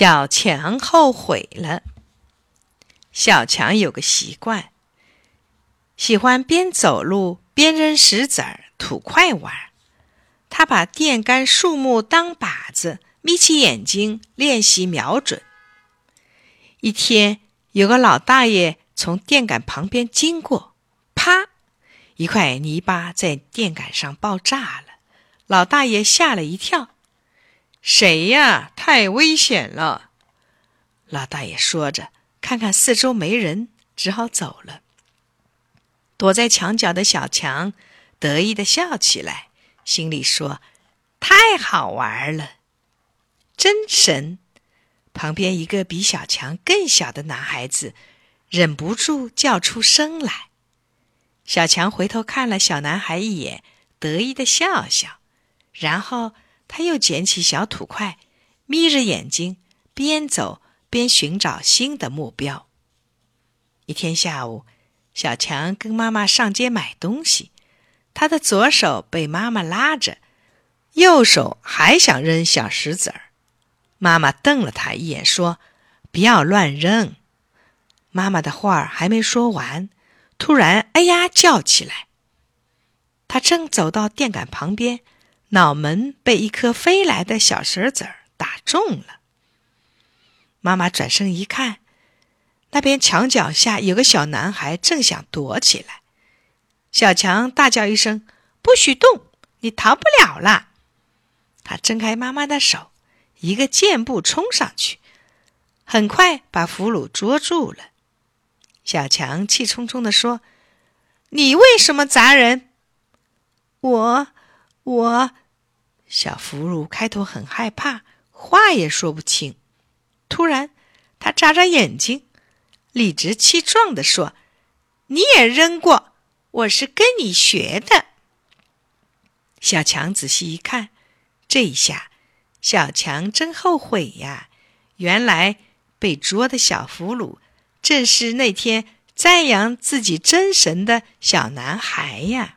小强后悔了。小强有个习惯，喜欢边走路边扔石子儿、土块玩。他把电杆、树木当靶子，眯起眼睛练习瞄准。一天，有个老大爷从电杆旁边经过，啪，一块泥巴在电杆上爆炸了。老大爷吓了一跳：“谁呀？太危险了！”老大爷说着，看看四周没人，只好走了。躲在墙角的小强得意的笑起来。心里说：“太好玩了，真神！”旁边一个比小强更小的男孩子忍不住叫出声来。小强回头看了小男孩一眼，得意的笑笑，然后他又捡起小土块，眯着眼睛边走边寻找新的目标。一天下午，小强跟妈妈上街买东西。他的左手被妈妈拉着，右手还想扔小石子儿。妈妈瞪了他一眼，说：“不要乱扔。”妈妈的话还没说完，突然“哎呀”叫起来。他正走到电杆旁边，脑门被一颗飞来的小石子儿打中了。妈妈转身一看，那边墙脚下有个小男孩正想躲起来。小强大叫一声：“不许动！你逃不了了！”他挣开妈妈的手，一个箭步冲上去，很快把俘虏捉住了。小强气冲冲地说：“你为什么砸人？”我……我……小俘虏开头很害怕，话也说不清。突然，他眨眨眼睛，理直气壮地说：“你也扔过。”我是跟你学的。小强仔细一看，这一下，小强真后悔呀！原来被捉的小俘虏，正是那天赞扬自己真神的小男孩呀。